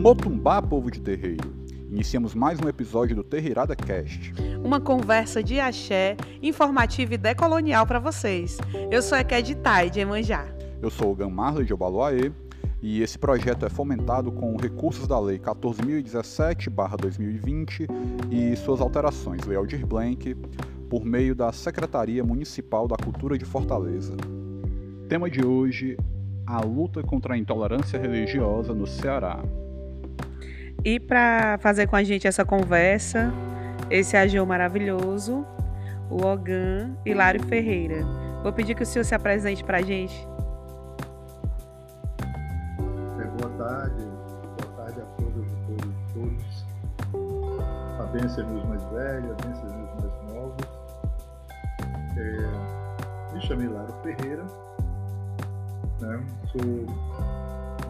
Motumbá, povo de terreiro. Iniciamos mais um episódio do Terreirada Cast. Uma conversa de axé, informativa e decolonial para vocês. Eu sou a Ked Tai, de Emanjá. Eu sou o Gan Marley, de Obaloaê, e esse projeto é fomentado com recursos da Lei 14.017-2020 e suas alterações, Lei Aldir Blanc, por meio da Secretaria Municipal da Cultura de Fortaleza. Tema de hoje: a luta contra a intolerância religiosa no Ceará. E para fazer com a gente essa conversa, esse ageu maravilhoso, o Ogan Hilário Ferreira. Vou pedir que o senhor se apresente para a gente. É, boa tarde, boa tarde a todas e todos. A bênção mais velhos, a bênção nos mais novos. É, me chamo Hilário Ferreira, né? sou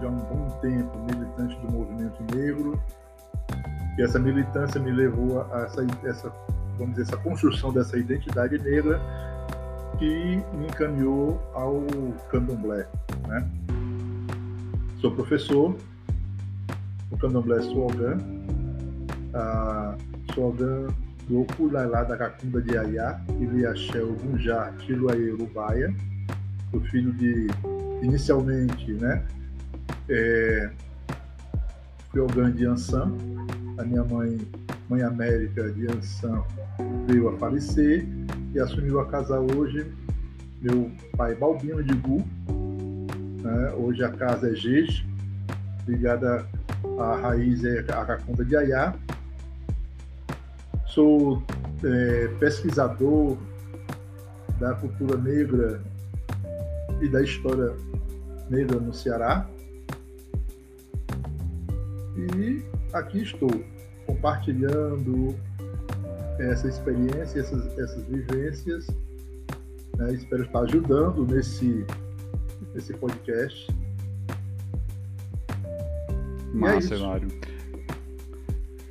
já há um bom tempo militante do movimento negro, e essa militância me levou a essa, essa vamos dizer, essa construção dessa identidade negra que me encaminhou ao candomblé. Né? Sou professor, o candomblé Suogan, a do Okulailá da Cacunda de Ayá, Iliaxé Gunjá Tiluaê Urubaia, o filho de, inicialmente, né, é, Fiogan de Ansan, a minha mãe, mãe América de Ansan, veio a falecer e assumiu a casa hoje meu pai Balbino de Gu. Né? Hoje a casa é Gege, ligada à raiz é a Cacunda de Ayá. Sou é, pesquisador da cultura negra e da história negra no Ceará. E aqui estou, compartilhando essa experiência, essas, essas vivências. Né? Espero estar ajudando nesse, nesse podcast. Massa, é Mário.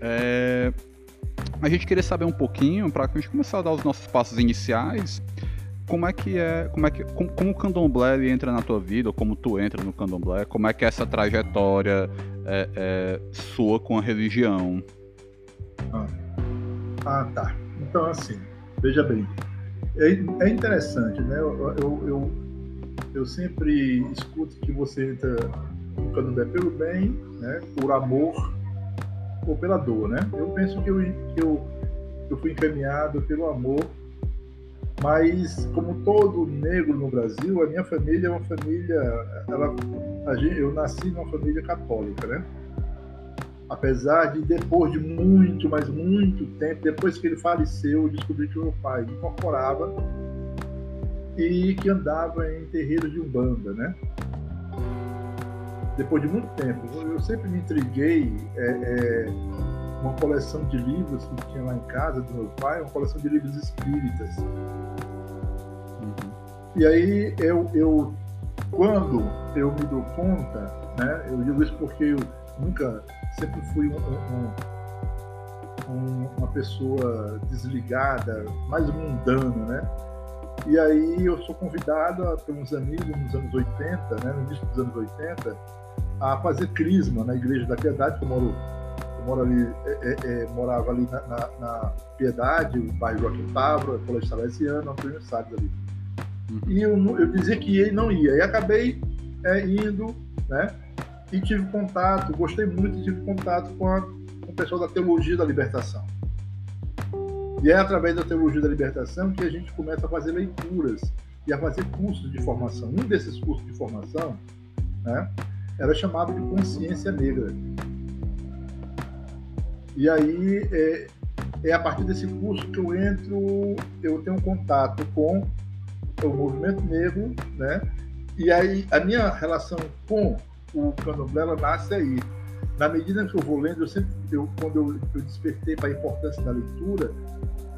É... A gente queria saber um pouquinho, para a gente começar a dar os nossos passos iniciais, como é que é, como é que, como, como o candomblé entra na tua vida, ou como tu entra no candomblé, como é que é essa trajetória é, é, com a religião? Ah. ah, tá. Então, assim, veja bem, é, é interessante, né? Eu, eu, eu, eu, sempre escuto que você entra no candomblé pelo bem, né? Por amor ou pela dor, né? Eu penso que eu, que eu, eu fui encaminhado pelo amor mas como todo negro no Brasil, a minha família é uma família, ela, eu nasci numa família católica, né? Apesar de depois de muito, mas muito tempo, depois que ele faleceu, eu descobri que meu pai incorporava e que andava em terreiros de umbanda, né? Depois de muito tempo, eu sempre me intriguei. É, é, uma coleção de livros que tinha lá em casa do meu pai, uma coleção de livros espíritas. Uhum. E aí eu, eu, quando eu me dou conta, né, eu digo isso porque eu nunca, sempre fui um, um, um, uma pessoa desligada, mais mundana, né? E aí eu sou convidado por uns amigos nos anos 80, né, no início dos anos 80, a fazer crisma na Igreja da Piedade, que eu moro mora ali, é, é, é, morava ali na, na, na, Piedade, o bairro Joaquim Távora, Colégio Salesiano, Antônio Salles ali. E eu, eu dizia que ele não ia. E acabei é, indo, né? E tive contato, gostei muito, tive contato com, a, com o pessoal da Teologia da Libertação. E é através da Teologia da Libertação que a gente começa a fazer leituras e a fazer cursos de formação. Um desses cursos de formação né, era chamado de Consciência Negra. E aí é, é a partir desse curso que eu entro, eu tenho contato com o movimento negro, né? E aí a minha relação com o candomblé ela nasce aí. Na medida que eu vou lendo, eu sempre, eu, quando eu, eu despertei para a importância da leitura,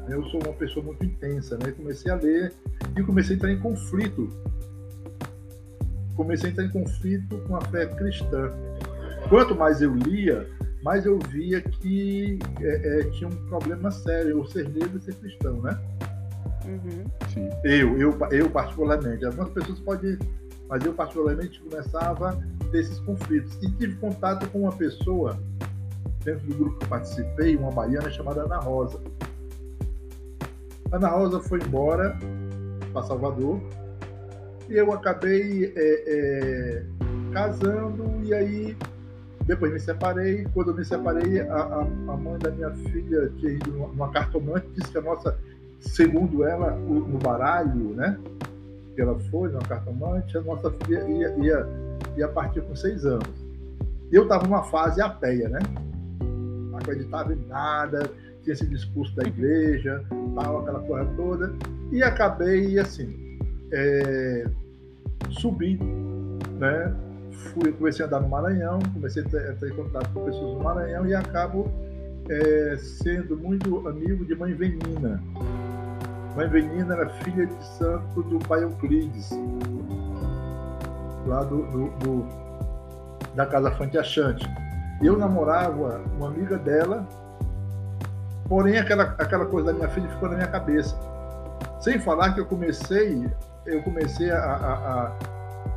né, eu sou uma pessoa muito intensa, né? Comecei a ler e comecei a entrar em conflito. Comecei a entrar em conflito com a fé cristã. Quanto mais eu lia, mas eu via que é, é, tinha um problema sério, o ser negro e ser cristão, né? Uhum. Eu, eu, eu particularmente. Algumas pessoas podem, mas eu particularmente começava ter esses conflitos. E tive contato com uma pessoa, dentro do grupo que eu participei, uma baiana chamada Ana Rosa. Ana Rosa foi embora para Salvador e eu acabei é, é, casando e aí depois me separei. Quando eu me separei, a, a, a mãe da minha filha tinha ido numa cartomante, disse que a nossa, segundo ela, no baralho, né? Que ela foi numa cartomante, a nossa filha ia, ia, ia partir com seis anos. Eu estava numa fase ateia, né? Não acreditava em nada, tinha esse discurso da igreja, tal, aquela coisa toda. E acabei, assim, é, subi, né? fui, comecei a andar no Maranhão, comecei a a ter contato com pessoas do Maranhão e acabo é, sendo muito amigo de Mãe Venina. Mãe Venina era filha de santo do pai Euclides, lá do, do, do da Casa Fante Achante. Eu namorava uma amiga dela, porém aquela, aquela coisa da minha filha ficou na minha cabeça. Sem falar que eu comecei, eu comecei a, a, a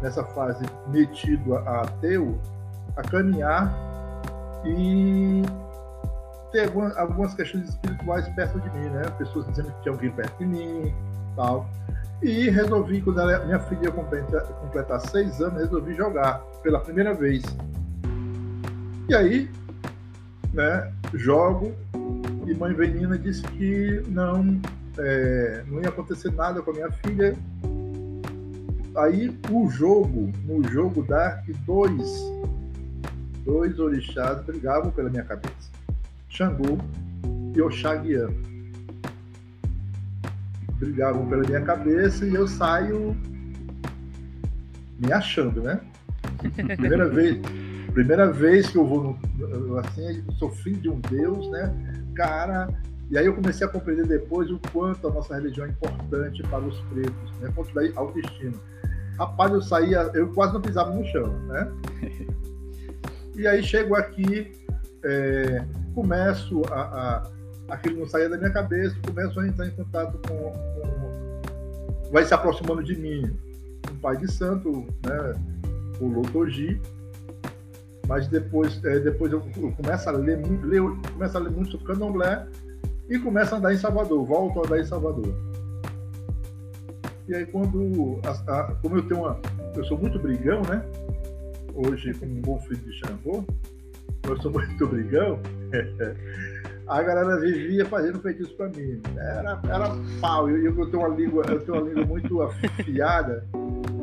nessa fase metido a ateu, a caminhar e ter algumas, algumas questões espirituais perto de mim, né? Pessoas dizendo que tinha alguém perto de mim, tal. E resolvi, quando ela, minha filha completar, completar seis anos, resolvi jogar pela primeira vez. E aí, né, jogo e mãe Venina disse que não, é, não ia acontecer nada com a minha filha aí o jogo, no jogo Dark, dois, dois orixás brigavam pela minha cabeça. Xangô e Oxaguian. Brigavam pela minha cabeça e eu saio me achando, né? Primeira vez, primeira vez que eu vou no, assim, sou filho de um Deus, né? Cara, e aí eu comecei a compreender depois o quanto a nossa religião é importante para os pretos, né? Quanto da autoestima. Rapaz, eu saía, eu quase não pisava no chão, né? e aí chego aqui, é, começo a, a, aquilo não saía da minha cabeça, começo a entrar em contato com, com vai se aproximando de mim um pai de santo, né? O Lotoji, mas depois, é, depois eu, eu, começo a ler, ler, começo a ler muito sobre candomblé e começo a andar em Salvador, volto a andar em Salvador. E aí quando, a, a, como eu tenho uma, eu sou muito brigão, né? Hoje, como um bom filho de Xangô, eu sou muito brigão, a galera vivia fazendo feitiço para mim. Era, era pau. Eu, eu, tenho uma língua, eu tenho uma língua muito afiada,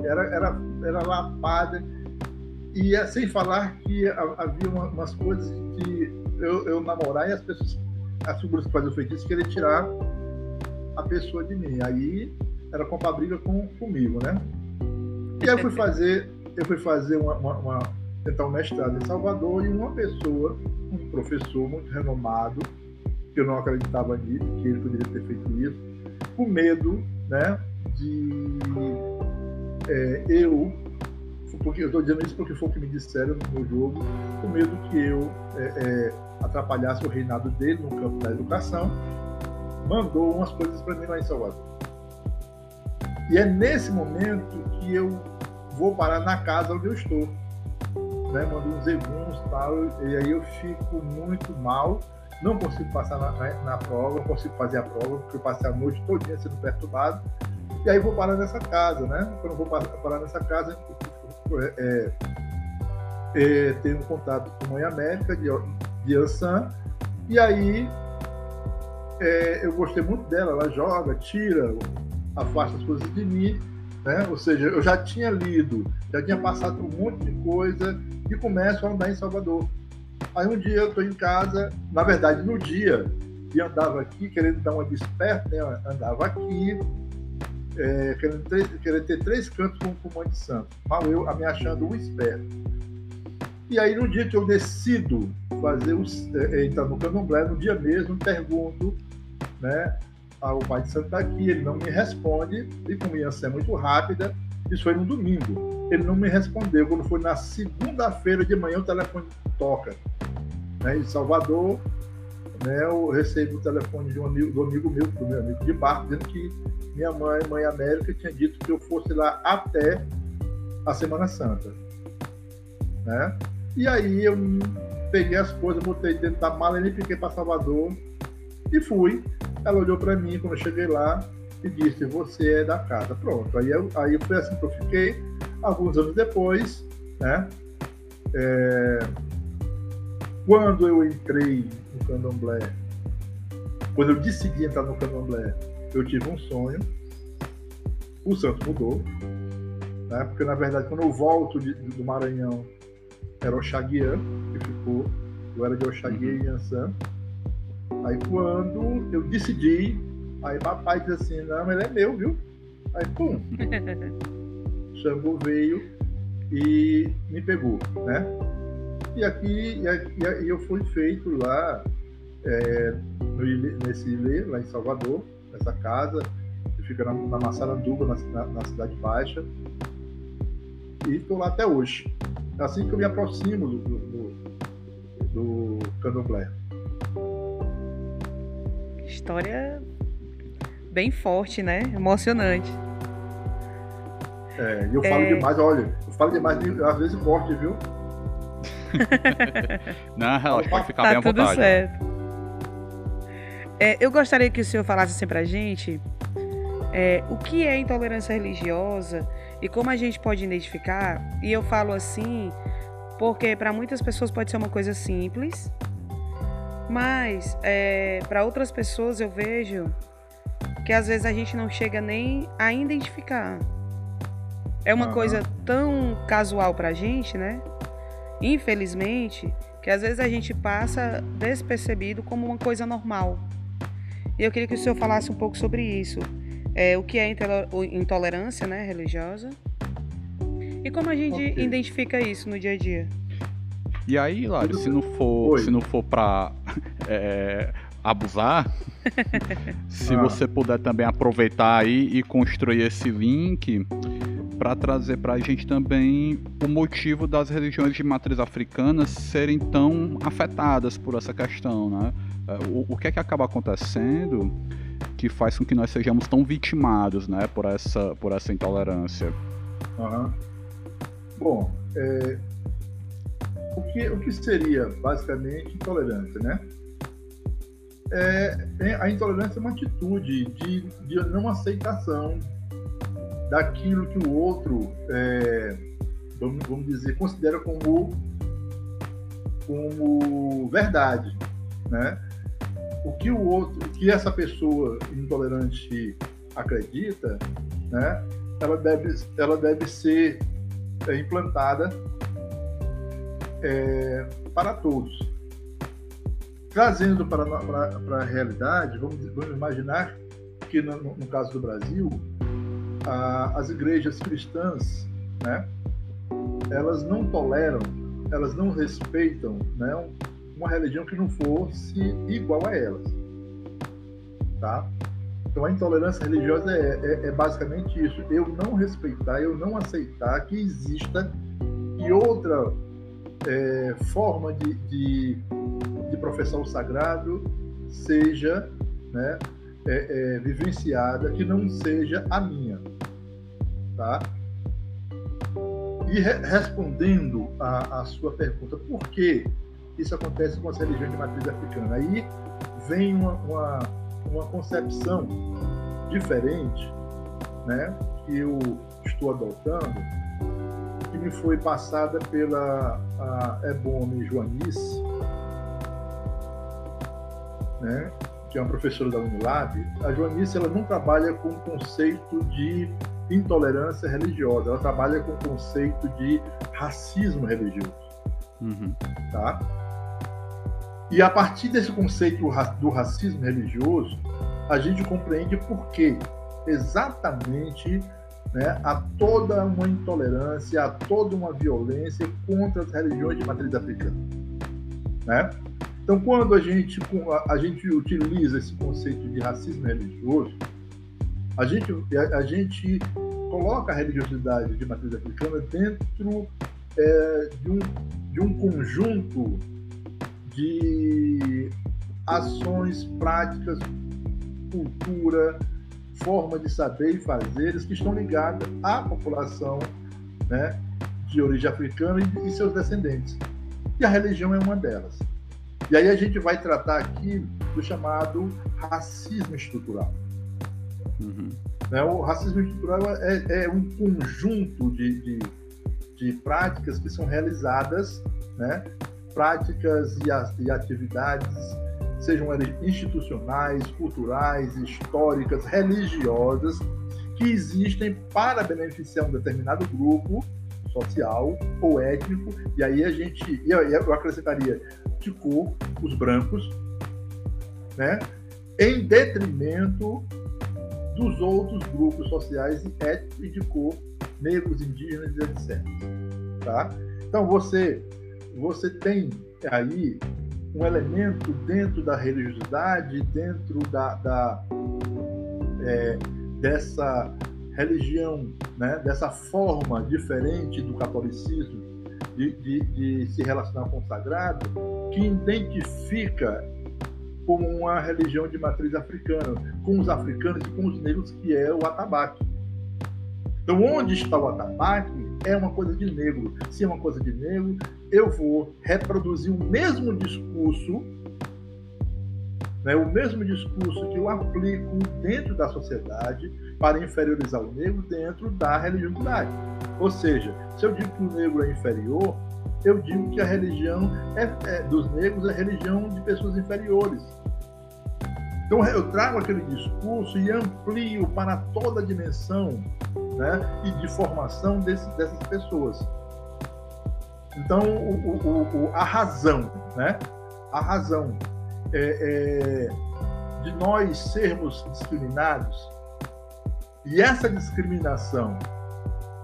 era, era, era lapada. E é, sem falar que havia umas coisas que eu, eu namorar e as pessoas, as figuras que faziam feitiço, queriam tirar a pessoa de mim. Aí era comprar briga com, comigo, né? E aí eu fui fazer, eu fui fazer uma, uma, uma, tentar um mestrado em Salvador e uma pessoa, um professor muito renomado, que eu não acreditava nisso, que ele poderia ter feito isso, com medo, né, de é, eu, porque eu estou dizendo isso porque foi o que me disseram no meu jogo, com medo que eu é, é, atrapalhasse o reinado dele no campo da educação, mandou umas coisas para mim lá em Salvador. E é nesse momento que eu vou parar na casa onde eu estou. Né? Mando uns eguns e tal, e aí eu fico muito mal, não consigo passar na, na, na, prova, não consigo fazer a prova, porque eu passei a noite todinha sendo perturbado. E aí vou parar nessa casa, né? Quando eu vou parar nessa casa, é, é, tenho um contato com a Mãe América de, de Ansan, e aí é, eu gostei muito dela, ela joga, tira, afasta as coisas de mim, né? Ou seja, eu já tinha lido, já tinha passado por um monte de coisa e começo a andar em Salvador. Aí um dia eu estou em casa, na verdade no dia, e andava aqui querendo dar uma desperta, né? andava aqui, é, querendo, ter, querendo ter três cantos com, com Mãe de Santo, mal eu me achando um esperto. E aí no dia que eu decido fazer os, é, entrar no candomblé, no dia mesmo, pergunto né, ah, o pai de santo está aqui, ele não me responde, e como ia ser muito rápida, isso foi no domingo. Ele não me respondeu. Quando foi na segunda-feira de manhã, o telefone toca. Né, em Salvador, né, eu recebo o telefone de um amigo, do amigo meu, do meu amigo de barco, dizendo que minha mãe, mãe América, tinha dito que eu fosse lá até a Semana Santa. né? E aí eu peguei as coisas, botei dentro da mala e fiquei para Salvador e fui. Ela olhou para mim quando eu cheguei lá e disse: Você é da casa. Pronto. Aí, eu, aí foi assim que eu fiquei. Alguns anos depois, né? É, quando eu entrei no candomblé, quando eu decidi entrar no candomblé, eu tive um sonho. O santo mudou. Né? Porque, na verdade, quando eu volto de, do Maranhão, era Oxaguian, que ficou. Eu era de Oxaguian uhum. e Yansan. Aí, quando eu decidi, aí papai disse assim: Não, ele é meu, viu? Aí, pum! Xangô veio e me pegou, né? E aqui, e, eu fui feito lá, é, nesse ilê, lá em Salvador, nessa casa, que fica na, na Massaranduba, na, na, Cidade Baixa, e estou lá até hoje. É assim que eu me aproximo do, do, do candomblé. História bem forte, né? Emocionante. É, e eu falo é... demais, olha, eu falo demais, às vezes corte, viu? Não, relaxa, pode ficar tá bem à tudo vontade. Certo. É, eu gostaria que o senhor falasse assim pra gente é, o que é intolerância religiosa e como a gente pode identificar. E eu falo assim porque para muitas pessoas pode ser uma coisa simples, mas é, para outras pessoas eu vejo que às vezes a gente não chega nem a identificar. É uma uhum. coisa tão casual pra gente, né? Infelizmente, que às vezes a gente passa despercebido como uma coisa normal. E eu queria que o senhor falasse um pouco sobre isso. É, o que é intolerância né, religiosa e como a gente okay. identifica isso no dia a dia. E aí, Lário, se não for, se não for para é, abusar, se ah. você puder também aproveitar aí e construir esse link para trazer para a gente também o motivo das religiões de matriz africana serem tão afetadas por essa questão, né? É, o, o que é que acaba acontecendo que faz com que nós sejamos tão vitimados, né, por essa, por essa intolerância? Uhum. Bom, é, o, que, o que seria basicamente intolerância, né? É, a intolerância é uma atitude de, de não aceitação daquilo que o outro, é, vamos, vamos dizer, considera como, como verdade, né? O que o outro, o que essa pessoa intolerante acredita, né? Ela deve, ela deve ser é, implantada é, para todos. Trazendo para, para, para a realidade, vamos, vamos imaginar que no, no caso do Brasil, a, as igrejas cristãs, né, elas não toleram, elas não respeitam né, uma religião que não fosse igual a elas. Tá? Então a intolerância religiosa é, é, é, basicamente isso: eu não respeitar, eu não aceitar que exista que outra é, forma de, de, de, professar o sagrado seja né, é, é, vivenciada que não seja a minha. Tá? E re respondendo a, sua pergunta, por que isso acontece com as religiões de matriz africana? Aí vem uma, uma, uma concepção diferente né, que eu estou adotando, me foi passada pela Ebone Joanice, né, que é uma professora da Unilab, a Joanice ela não trabalha com o conceito de intolerância religiosa, ela trabalha com o conceito de racismo religioso. Uhum. Tá? E a partir desse conceito do racismo religioso, a gente compreende por que exatamente né, há toda uma intolerância, há toda uma violência contra as religiões de matriz africana. Né? Então, quando a gente, a gente utiliza esse conceito de racismo religioso, a gente, a, gente coloca a religiosidade de matriz africana dentro é, de, um, de um conjunto de ações, práticas, cultura, forma de saber e fazeres que estão ligadas à população né, de origem africana e, e seus descendentes. E a religião é uma delas. E aí a gente vai tratar aqui do chamado racismo estrutural. Uhum. Né? O racismo estrutural é, é um conjunto de, de, de, práticas que são realizadas, né? práticas e, e atividades, sejam institucionais, culturais, históricas, religiosas, que existem para beneficiar um determinado grupo social ou étnico, e aí a gente, eu acrescentaria de cor, os brancos, né, em detrimento dos outros grupos sociais étnicos e de cor, negros, indígenas, etc. Tá? Então você, você tem aí um elemento dentro da religiosidade, dentro da, da é, dessa religião, né, dessa forma diferente do catolicismo de, de, de, se relacionar com o sagrado, que identifica como uma religião de matriz africana, com os africanos e com os negros, que é o atabaque. Então, onde está o atabaque é uma coisa de negro. Se é uma coisa de negro, eu vou reproduzir o mesmo discurso né, o mesmo discurso que eu aplico dentro da sociedade para inferiorizar o negro dentro da religiosidade. Ou seja, se eu digo que o negro é inferior, eu digo que a religião é, é, dos negros é religião de pessoas inferiores. Então eu trago aquele discurso e amplio para toda a dimensão né, e de formação desse, dessas pessoas. Então o, o, o, a razão, né, a razão é, é, de nós sermos discriminados, e essa discriminação,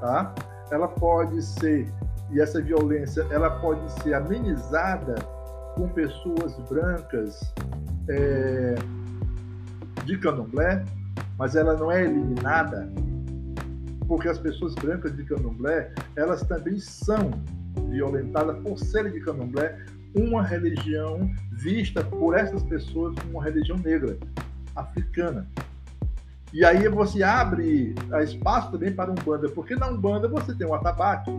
tá? ela pode ser, e essa violência, ela pode ser amenizada com pessoas brancas é, de candomblé, mas ela não é eliminada, porque as pessoas brancas de candomblé, elas também são violentadas por serem de candomblé, uma religião vista por essas pessoas como uma religião negra, africana. E aí você abre espaço também para a Umbanda, porque na Umbanda você tem o atabaque.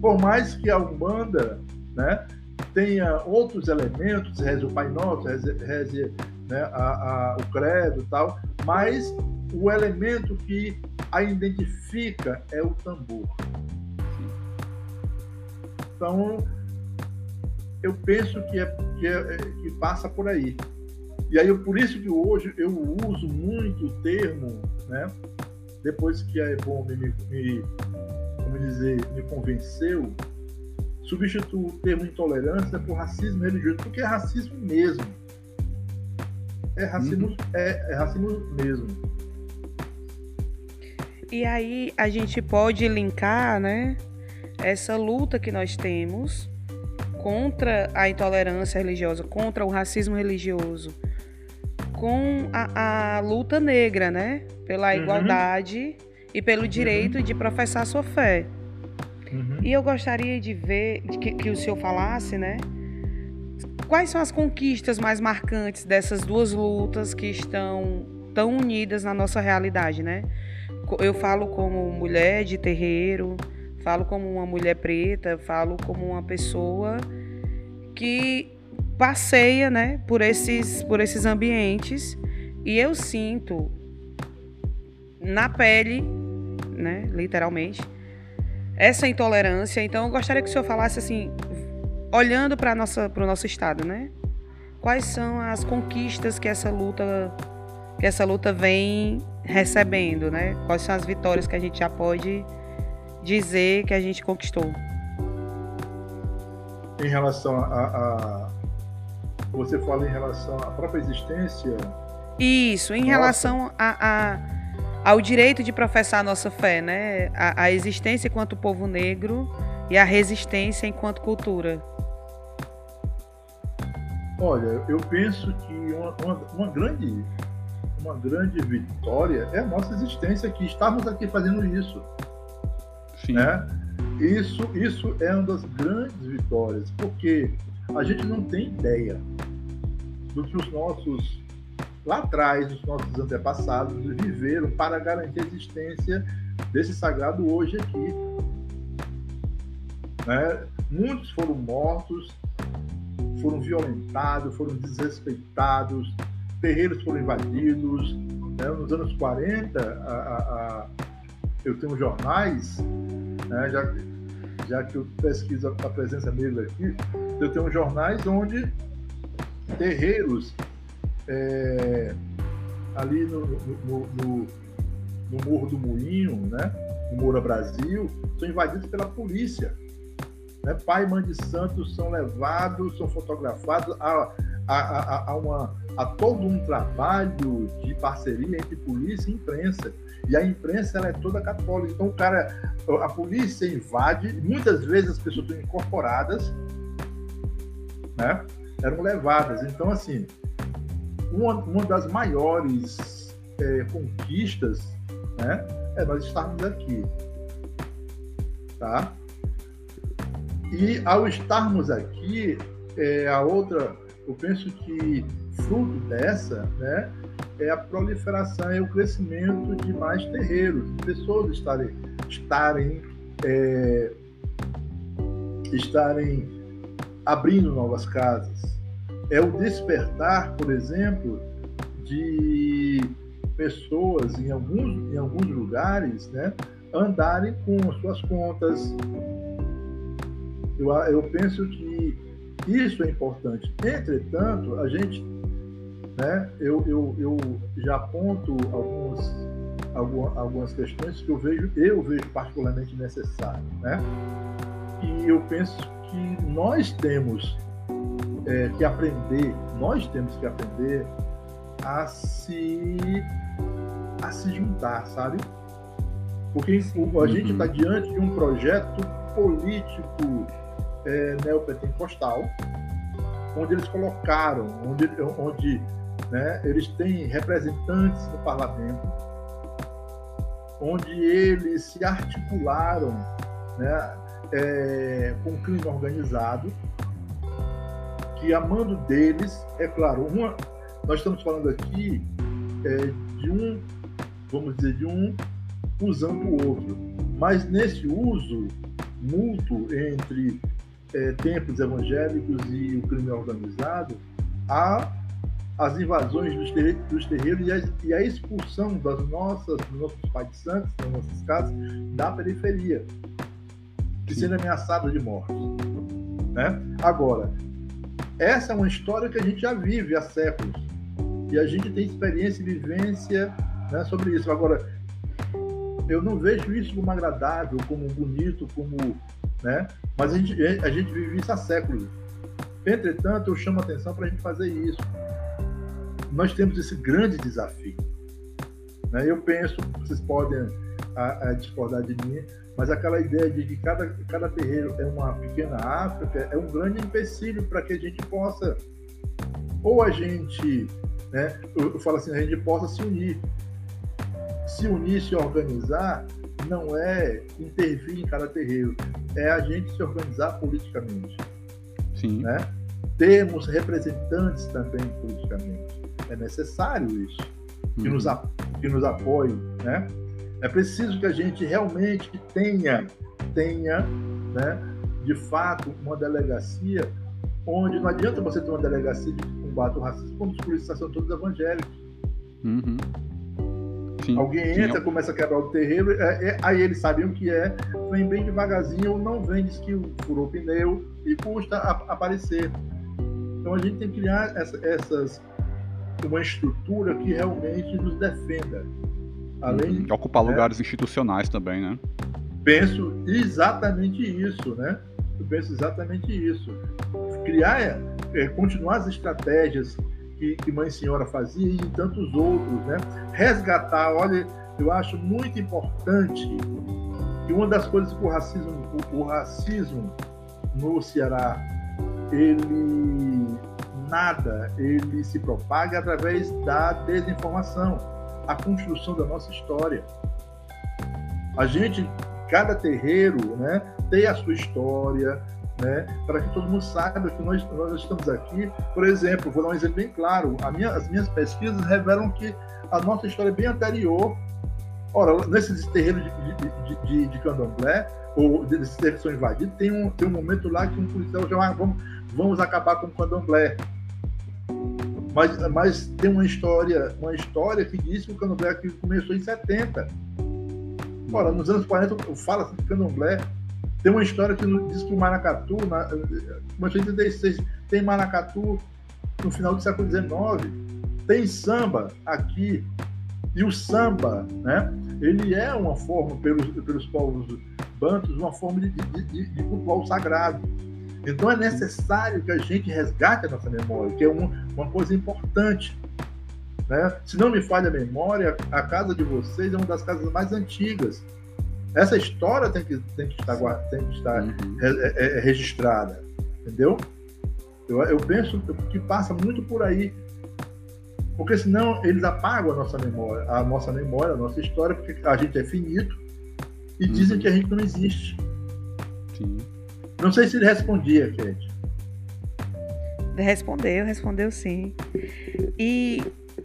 Por mais que a Umbanda né, tenha outros elementos, reze o Pai Nosso, reze, reze né, a, a, o credo e tal, mas o elemento que a identifica é o tambor. Então, eu penso que, é, que, é, que passa por aí. E aí, por isso que hoje eu uso muito o termo, né? Depois que a Ebon me, me, como dizer, me convenceu, substituo o termo intolerância por racismo religioso, porque é racismo mesmo. É racismo, uhum. é, é racismo mesmo. E aí a gente pode linkar, né? Essa luta que nós temos contra a intolerância religiosa, contra o racismo religioso, com a, a luta negra, né? Pela uhum. igualdade e pelo direito uhum. de professar sua fé. Uhum. E eu gostaria de ver que, que o senhor falasse, né? Quais são as conquistas mais marcantes dessas duas lutas que estão tão unidas na nossa realidade, né? Eu falo como mulher de terreiro, falo como uma mulher preta, falo como uma pessoa que passeia, né, por esses por esses ambientes e eu sinto na pele, né, literalmente, essa intolerância. Então eu gostaria que o senhor falasse assim, olhando para nossa para o nosso estado, né? Quais são as conquistas que essa luta que essa luta vem recebendo, né? Quais são as vitórias que a gente já pode dizer que a gente conquistou? Em relação a, a você fala em relação à própria existência? Isso, em nossa. relação a, a, ao direito de professar a nossa fé, né? A, a existência enquanto povo negro e a resistência enquanto cultura. Olha, eu penso que uma, uma, uma, grande, uma grande vitória é a nossa existência aqui. Estamos aqui fazendo isso. Sim. Né? Isso, isso é uma das grandes vitórias, porque a gente não tem ideia do que os nossos, lá atrás, os nossos antepassados viveram para garantir a existência desse sagrado hoje aqui. Né? Muitos foram mortos, foram violentados, foram desrespeitados, terreiros foram invadidos. Né? Nos anos 40, a, a, a, eu tenho jornais, né? já, já que eu pesquiso a presença negra aqui, eu tenho jornais onde terreiros é, ali no, no, no, no, Morro do Moinho, né? no Moura Brasil, são invadidos pela polícia. Né? Pai e mãe de santos são levados, são fotografados. Há, há, há, uma, há todo um trabalho de parceria entre polícia e imprensa. E a imprensa ela é toda católica. Então, o cara, a polícia invade, muitas vezes as pessoas estão incorporadas, né? eram levadas. Então, assim, uma, uma das maiores é, conquistas né, é nós estarmos aqui. Tá? E ao estarmos aqui, é, a outra, eu penso que fruto dessa, né, é a proliferação e o crescimento de mais terreiros, de pessoas estarem, estarem, é, estarem abrindo novas casas. É o despertar, por exemplo, de pessoas em alguns, em alguns lugares, né, andarem com suas contas, eu, eu penso que isso é importante. Entretanto, a gente, né, eu, eu, eu já aponto alguns, algumas questões que eu vejo, eu vejo particularmente necessárias, né? E eu penso que nós temos é, que aprender, nós temos que aprender a se a se juntar, sabe? Porque a gente está uhum. diante de um projeto político é, neopentecostal, onde eles colocaram, onde, onde né, eles têm representantes no parlamento, onde eles se articularam né, é, com o crime organizado, que a mando deles, é claro, uma, nós estamos falando aqui é, de um, vamos dizer, de um usando o outro, mas nesse uso mútuo entre é, templos evangélicos e o crime organizado, há as invasões dos terreiros, dos terreiros e, a, e, a, expulsão das nossas, dos nossos pais santos, das nossas casas, da periferia, que sendo ameaçada de morte. Né? Agora, essa é uma história que a gente já vive há séculos e a gente tem experiência e vivência né, sobre isso. Agora, eu não vejo isso como agradável, como bonito, como né? Mas a gente, a gente vive isso há séculos. Entretanto, eu chamo a atenção para a gente fazer isso. Nós temos esse grande desafio. Né? Eu penso, vocês podem a, a discordar de mim, mas aquela ideia de que cada, cada terreiro é uma pequena África é um grande empecilho para que a gente possa, ou a gente, né, eu, eu falo assim, a gente possa se unir. Se unir, se organizar não é intervir em cada terreiro, é a gente se organizar politicamente. Sim. Né? Termos representantes também politicamente. É necessário isso, que, uhum. nos, que nos apoie. Né? É preciso que a gente realmente tenha, tenha né, de fato, uma delegacia onde não adianta você ter uma delegacia de combate ao racismo quando os policiais são todos evangélicos. Uhum. Sim, Alguém sim. entra, começa a quebrar o terreiro, é, é, aí eles sabem o que é, vem bem devagarzinho, ou não vem, diz que furou pneu e custa a, aparecer. Então a gente tem que criar essa, essas uma estrutura que realmente nos defenda. Além de ocupar né, lugares institucionais também, né? Penso exatamente isso, né? Eu penso exatamente isso. Criar, é, continuar as estratégias que, que Mãe Senhora fazia e tantos outros, né? Resgatar, olha, eu acho muito importante que uma das coisas que o racismo, o, o racismo no Ceará, ele nada, ele se propaga através da desinformação, a construção da nossa história. A gente, cada terreiro, né, tem a sua história, né, para que todo mundo saiba que nós, nós estamos aqui. Por exemplo, vou dar um exemplo bem claro: minha, as minhas pesquisas revelam que a nossa história é bem anterior Ora, nesses terreiros de, de, de, de candomblé, ou desses terreiros que são invadidos, tem um, tem um momento lá que um policial já ah, vamos, vamos acabar com o candomblé. Mas, mas tem uma história, uma história que diz que o candomblé aqui começou em 70. Ora, nos anos 40 fala-se de candomblé. Tem uma história que diz que o maracatu, na, começou em 36, tem maracatu no final do século XIX. Tem samba aqui. E o samba, né, ele é uma forma, pelos, pelos povos bantos, uma forma de, de, de, de cultuar o sagrado. Então é necessário que a gente resgate a nossa memória, que é uma, uma coisa importante. Né? Se não me falha a memória, a casa de vocês é uma das casas mais antigas. Essa história tem que, tem que estar, tem que estar uhum. é, é, registrada, entendeu? Eu, eu penso que passa muito por aí, porque senão eles apagam a nossa memória, a nossa memória, a nossa história, porque a gente é finito e uhum. dizem que a gente não existe. Sim. Não sei se ele respondia, Kate. Respondeu, respondeu sim. E,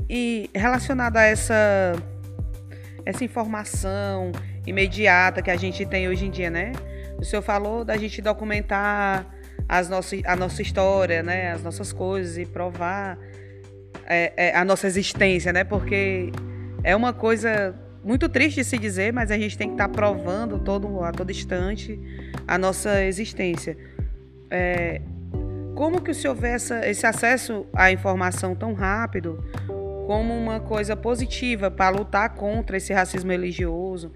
e relacionado a essa, essa informação imediata que a gente tem hoje em dia, né? O senhor falou da gente documentar as nossas, a nossa história, né? As nossas coisas e provar é, é, a nossa existência, né? Porque é uma coisa muito triste de se dizer, mas a gente tem que estar tá provando todo, a todo instante a nossa existência. É, como que o senhor vê essa, esse acesso à informação tão rápido como uma coisa positiva para lutar contra esse racismo religioso,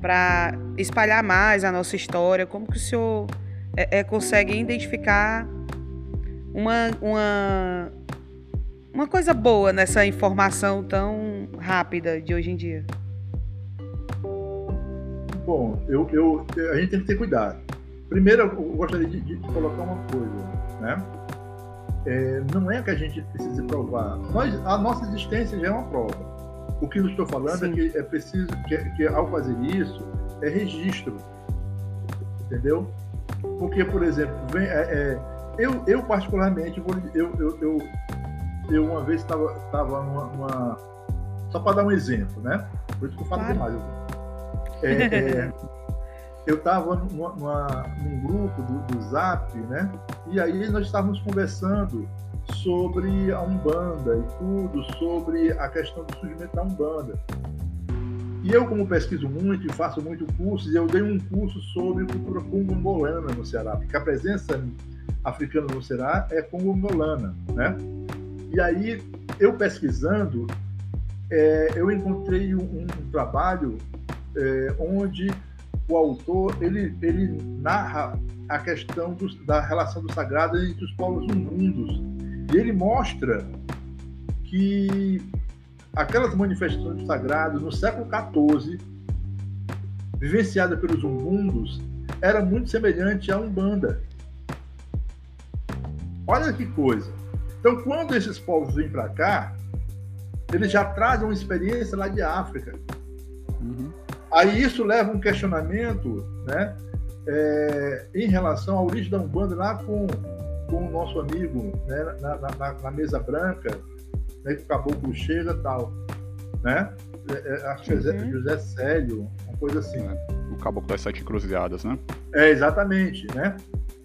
para espalhar mais a nossa história? Como que o senhor é, é, consegue identificar uma, uma, uma coisa boa nessa informação tão rápida de hoje em dia? Bom, eu, eu, a gente tem que ter cuidado. Primeiro, eu gostaria de, de colocar uma coisa, né? É, não é que a gente precise provar. Nós, a nossa existência já é uma prova. O que eu estou falando é Sim. é que é preciso que, que, ao fazer isso é registro, entendeu? Porque, por exemplo, vem, é, é, eu, eu particularmente vou, eu, eu, eu, eu uma vez estava estava numa, numa, só para dar um exemplo, né? Por isso que eu falo claro. demais. Eu, é, é, eu estava num grupo do, do Zap, né? E aí nós estávamos conversando sobre a Umbanda e tudo, sobre a questão do surgimento da Umbanda. E eu, como pesquiso muito e faço muito cursos, eu dei um curso sobre cultura congolana no Ceará, porque a presença africana no Ceará é congolana, né? E aí, eu pesquisando, é, eu encontrei um, um trabalho é, onde o autor ele, ele narra a questão do, da relação do sagrado entre os povos mundos e ele mostra que aquelas manifestações do sagrado no século XIV vivenciada pelos umbundos era muito semelhante à umbanda. Olha que coisa. Então quando esses povos vêm para cá eles já trazem uma experiência lá de África. Uhum. Aí isso leva um questionamento né, é, em relação à origem da Umbanda lá com, com o nosso amigo né, na, na, na, mesa branca, né, que o caboclo chega e tal. Né? É, é, acho que é uhum. José Célio, uma coisa assim. É, o caboclo das sete cruzadas, né? É, exatamente, né?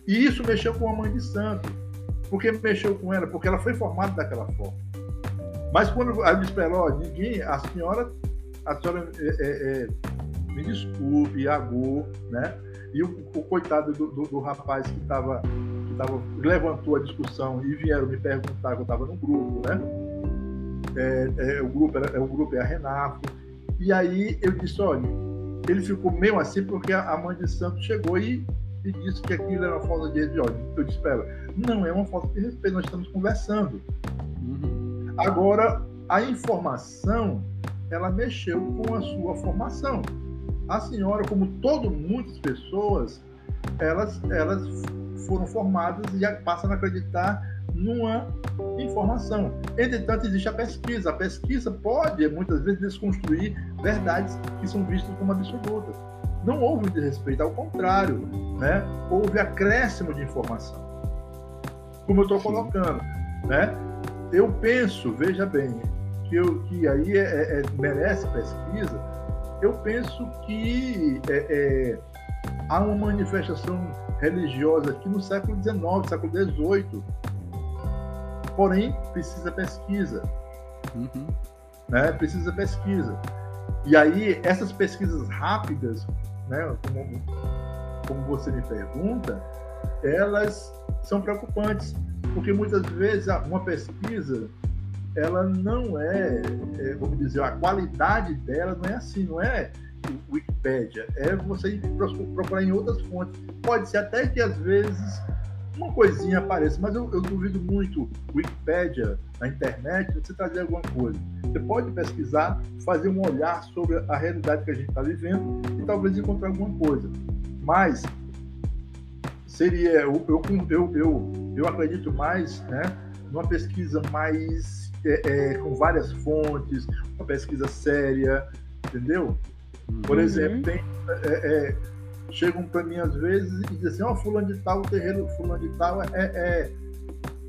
E isso mexeu com a mãe de santo. Por que mexeu com ela? Porque ela foi formada daquela forma. Mas quando ela disse para ela, ó, ninguém, a senhora, a senhora é, é, é me desculpe, Iago, né? E o, o coitado do, do, do, rapaz que estava que tava, levantou a discussão e vieram me perguntar que eu estava no grupo, né? É, é, o grupo é, o grupo é a Renato. E aí eu disse, olha, ele ficou meio assim porque a mãe de Santos chegou e, e disse que aquilo era uma falta de respeito. Eu disse para ela, não é uma falta de respeito, nós estamos conversando. Uhum. Agora, a informação, ela mexeu com a sua formação a senhora, como todo muitas pessoas, elas, elas foram formadas e já passam a acreditar numa informação. Entretanto, existe a pesquisa. A pesquisa pode, muitas vezes, desconstruir verdades que são vistas como absolutas. Não houve desrespeito, ao contrário, né? houve acréscimo de informação. Como eu estou colocando. Né? Eu penso, veja bem, que, eu, que aí é, é, merece pesquisa, eu penso que é, é, há uma manifestação religiosa aqui no século XIX, século XVIII. Porém, precisa pesquisa. Uhum. Né? Precisa pesquisa. E aí, essas pesquisas rápidas, né, como, como você me pergunta, elas são preocupantes, porque muitas vezes uma pesquisa ela não é, é, vamos dizer, a qualidade dela não é assim, não é Wikipédia, é você procurar em outras fontes. Pode ser até que às vezes uma coisinha apareça, mas eu, eu duvido muito Wikipédia na internet você trazer alguma coisa. Você pode pesquisar, fazer um olhar sobre a realidade que a gente está vivendo e talvez encontrar alguma coisa. Mas seria, eu, eu, eu, eu, eu acredito mais né, numa pesquisa mais é, é, com várias fontes, uma pesquisa séria, entendeu? Por uhum. exemplo, tem, é, é, chegam para mim às vezes e dizem assim, ó, oh, fulano de tal, o terreiro fulano de tal é, é,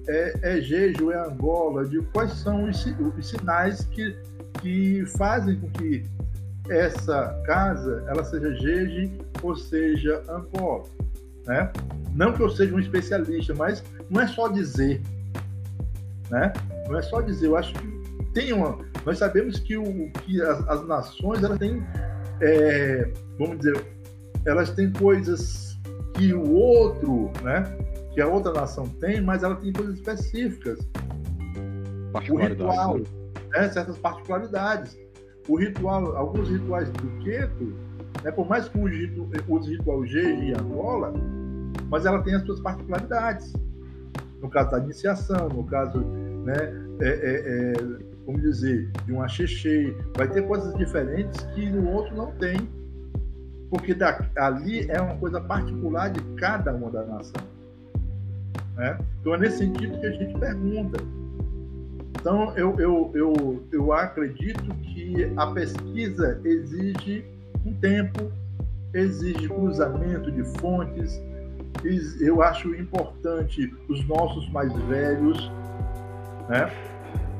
é, é Jeju, é Angola, de quais são os, os sinais que, que fazem com que essa casa ela seja Jeje ou seja Angola, né? Não que eu seja um especialista, mas não é só dizer, né? Não é só dizer. Eu acho que tem uma. Nós sabemos que, o, que as, as nações elas têm, é, vamos dizer, elas têm coisas que o outro, né? Que a outra nação tem, mas ela tem coisas específicas. O ritual, né, certas particularidades. O ritual, alguns rituais do Queto, né, por mais que use o ritual G em Angola, mas ela tem as suas particularidades. No caso da iniciação, no caso, né, é, é, é, vamos dizer, de um axexê, vai ter coisas diferentes que no outro não tem, porque da, ali é uma coisa particular de cada uma da nação. Né? Então é nesse sentido que a gente pergunta. Então eu, eu, eu, eu acredito que a pesquisa exige um tempo, exige cruzamento de fontes, eu acho importante os nossos mais velhos, né?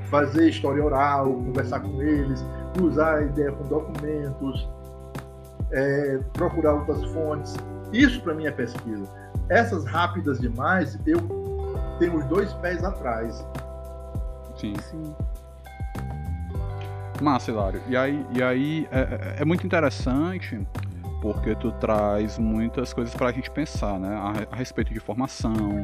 fazer história oral, conversar com eles, cruzar a ideia com documentos, é, procurar outras fontes. Isso para mim é pesquisa. Essas rápidas demais, eu tenho os dois pés atrás. Sim. Sim. Massa, Hilário. E aí, e aí é, é, é muito interessante porque tu traz muitas coisas para a gente pensar, né? A, a, respeito de formação,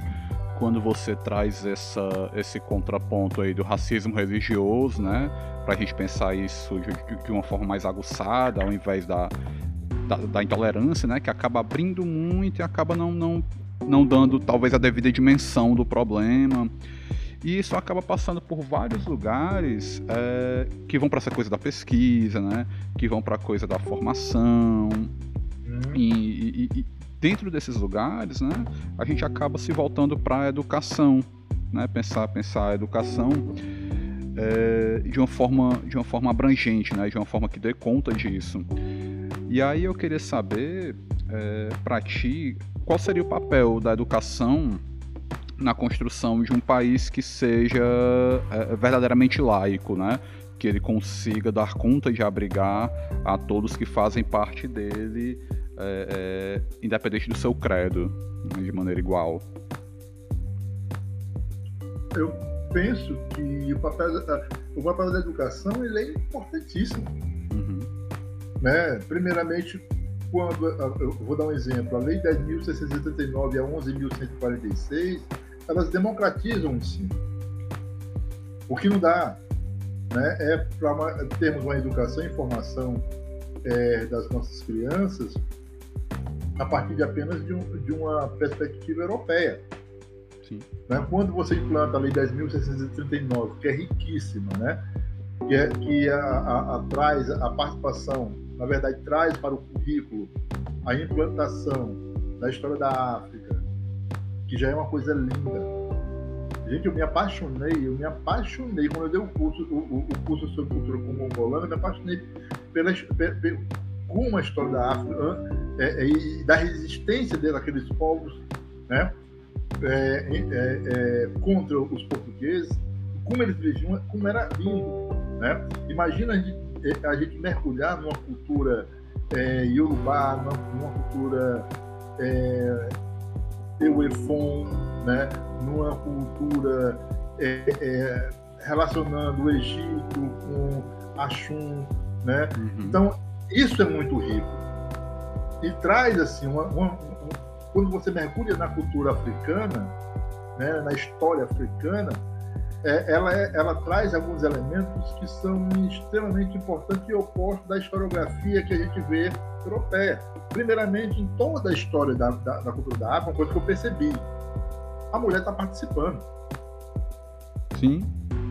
quando você traz essa, esse contraponto aí do racismo religioso, né? Para a gente pensar isso de, de, uma forma mais aguçada, ao invés da, da, da, intolerância, né? Que acaba abrindo muito e acaba não, não, não dando talvez a devida dimensão do problema. E isso acaba passando por vários lugares é, que vão para essa coisa da pesquisa, né? Que vão para a coisa da formação. Uhum. E, e, e, dentro desses lugares, né? A gente acaba se voltando para a educação, né? Pensar, pensar a educação é, de uma forma, de uma forma abrangente, né? De uma forma que dê conta disso. E aí eu queria saber, é, para ti, qual seria o papel da educação na construção de um país que seja é, verdadeiramente laico, né? Que ele consiga dar conta de abrigar a todos que fazem parte dele, é, é, independente do seu credo, de maneira igual. Eu penso que o papel da, o papel da educação ele é importantíssimo. Uhum. Né? Primeiramente, quando eu vou dar um exemplo, a Lei 10.679 a 11.146 elas democratizam o ensino. O que não dá né, é para termos uma educação e formação é, das nossas crianças a partir de apenas de, um, de uma perspectiva europeia. Né? Quando você implanta a Lei 10.639, que é riquíssima, né? que, é, que a, a, a, traz a participação, na verdade, traz para o currículo a implantação da história da África, que já é uma coisa linda. Gente, eu me apaixonei, eu me apaixonei quando eu dei o curso, o, o, curso sobre cultura mongolana, eu me apaixonei pela, pela, pela, com a história da África é, é, e da resistência daqueles povos né, é, é, contra os portugueses, como eles viviam, como era lindo. Né? Imagina é, a gente mergulhar numa cultura é, Yorubá, numa, numa cultura é, Euefon, né? numa cultura é, é, relacionando o Egito com Axum. Né? Uhum. Então, isso é muito rico. E traz, assim, uma, uma, quando você mergulha na cultura africana, né, na história africana, é, ela, é, ela traz alguns elementos que são extremamente importantes e opostos da historiografia que a gente vê europeia. Primeiramente, em toda a história da, da, da cultura da África, uma coisa que eu percebi: a mulher está participando. Sim.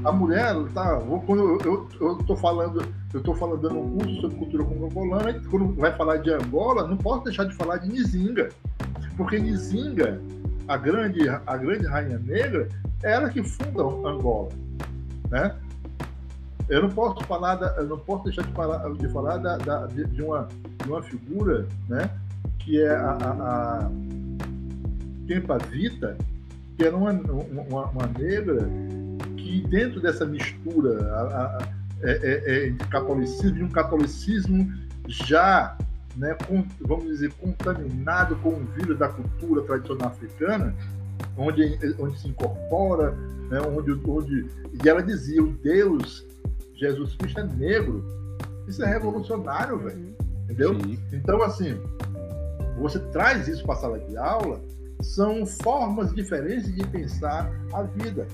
A mulher tá. Quando eu estou falando, eu estou falando dando um curso sobre cultura congolana, quando vai falar de Angola, não posso deixar de falar de Nizinga, porque Nizinga, a grande, a grande rainha negra, é ela que funda Angola, né? Eu não posso falar, da, eu não posso deixar de falar, de, falar da, da de, de, uma, de uma figura, né? Que é a, a, a Vita, que era uma, uma, uma, negra que dentro dessa mistura a, a, é, é, é, de catolicismo, de um catolicismo já, né, com, vamos dizer, contaminado com o vírus da cultura tradicional africana, onde, onde se incorpora, né, onde, onde. E ela dizia: o Deus, Jesus Cristo é negro. Isso é revolucionário, velho. Entendeu? Sim. Então, assim, você traz isso para a sala de aula, são formas diferentes de pensar a vida.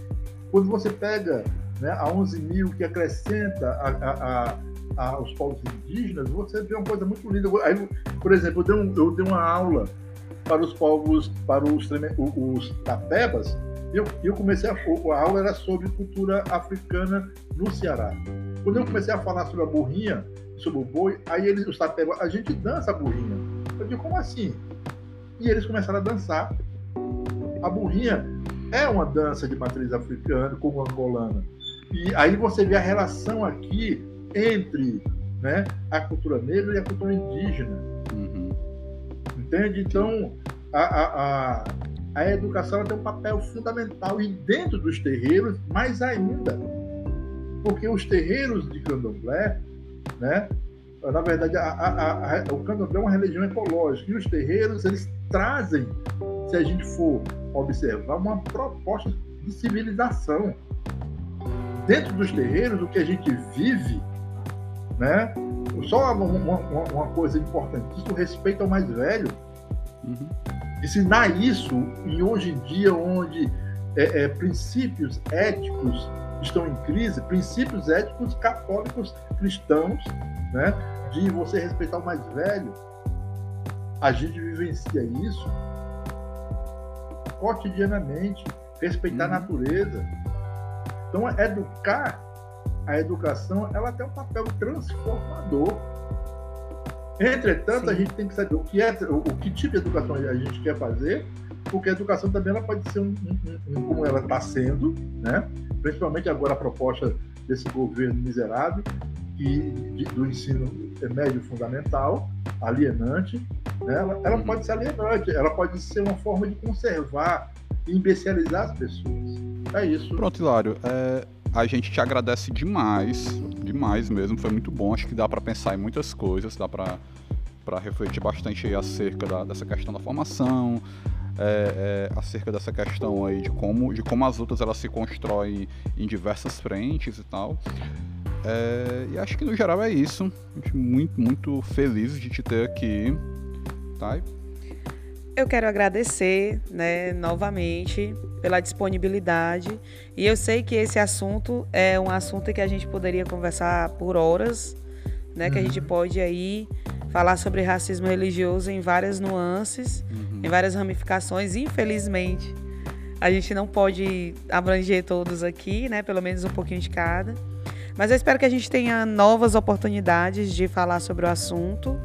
Quando você pega né, a 11 mil que acrescenta a, a, a, aos povos indígenas, você vê uma coisa muito linda. Aí, por exemplo, eu dei, um, eu dei uma aula para os povos, para os, os tapebas, eu, eu comecei a, a aula era sobre cultura africana no Ceará. Quando eu comecei a falar sobre a burrinha, sobre o boi, aí eles, os tapebas, a gente dança a burrinha. Eu digo, como assim? E eles começaram a dançar. A burrinha é uma dança de matriz africana, como angolana. E aí você vê a relação aqui entre né, a cultura negra e a cultura indígena. Uhum. Entende? Então, a, a, a, a educação tem um papel fundamental e dentro dos terreiros, mais ainda. Porque os terreiros de candomblé, né, na verdade, a, a, a, o candomblé é uma religião ecológica e os terreiros eles trazem, se a gente for observar, uma proposta de civilização. Dentro dos terreiros, o que a gente vive, né? Só uma, uma, uma coisa importante, isso respeito ao mais velho. Uhum. Ensinar isso, e hoje em dia, onde é, é, princípios éticos estão em crise, princípios éticos católicos cristãos, né? de você respeitar o mais velho, a gente vivencia isso cotidianamente, respeitar a uhum. natureza. Então, educar, a educação, ela tem um papel transformador. Entretanto, Sim. a gente tem que saber o que é, o, que tipo de educação a gente quer fazer, porque a educação também ela pode ser um, um, um como ela está sendo, né? Principalmente agora a proposta desse governo miserável e de, do ensino médio fundamental, alienante, ela, ela, pode ser alienante, ela pode ser uma forma de conservar e imbecilizar as pessoas. É isso. Pronto, Hilário. É, a gente te agradece demais, demais mesmo. Foi muito bom. Acho que dá para pensar em muitas coisas, dá para para refletir bastante aí acerca da, dessa questão da formação, é, é, acerca dessa questão aí de como, de como as lutas elas se constroem em diversas frentes e tal. É, e acho que no geral é isso. Muito, muito feliz de te ter aqui. Eu quero agradecer, né, novamente pela disponibilidade. E eu sei que esse assunto é um assunto que a gente poderia conversar por horas, né, que a gente uhum. pode aí falar sobre racismo religioso em várias nuances, uhum. em várias ramificações. Infelizmente, a gente não pode abranger todos aqui, né, pelo menos um pouquinho de cada. Mas eu espero que a gente tenha novas oportunidades de falar sobre o assunto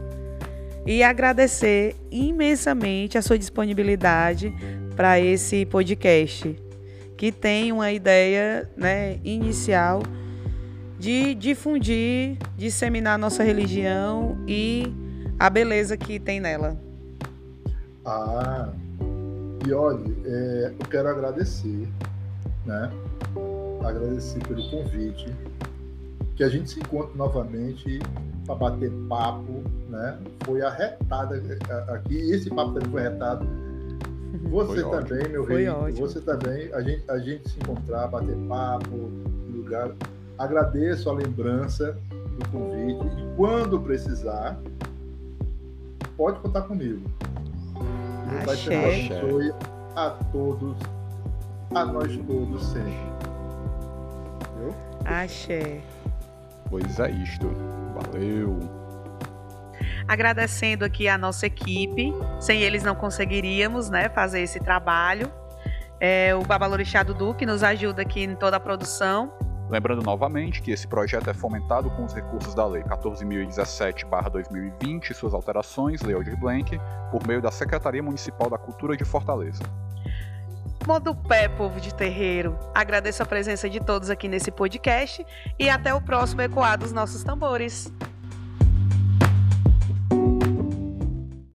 e agradecer imensamente a sua disponibilidade para esse podcast, que tem uma ideia né, inicial de difundir, disseminar nossa religião e a beleza que tem nela. Ah, e olha, é, eu quero agradecer, né? Agradecer pelo convite que a gente se encontre novamente para bater papo, né? Foi arretada aqui, esse papo também foi arretado. Você foi também, ótimo. meu rei, você também, a gente, a gente se encontrar, bater papo, lugar. Agradeço a lembrança do convite e quando precisar, pode contar comigo. Vai ser abençoe a todos, a nós todos sempre. Viu? Axé. Pois é isto. Valeu. Agradecendo aqui a nossa equipe. Sem eles não conseguiríamos né, fazer esse trabalho. É, o Babalorixá Dudu, que nos ajuda aqui em toda a produção. Lembrando novamente que esse projeto é fomentado com os recursos da Lei 14.017-2020 e suas alterações, Lei Aldir Blank, por meio da Secretaria Municipal da Cultura de Fortaleza. Modo pé, povo de terreiro. Agradeço a presença de todos aqui nesse podcast e até o próximo Ecoar dos Nossos Tambores.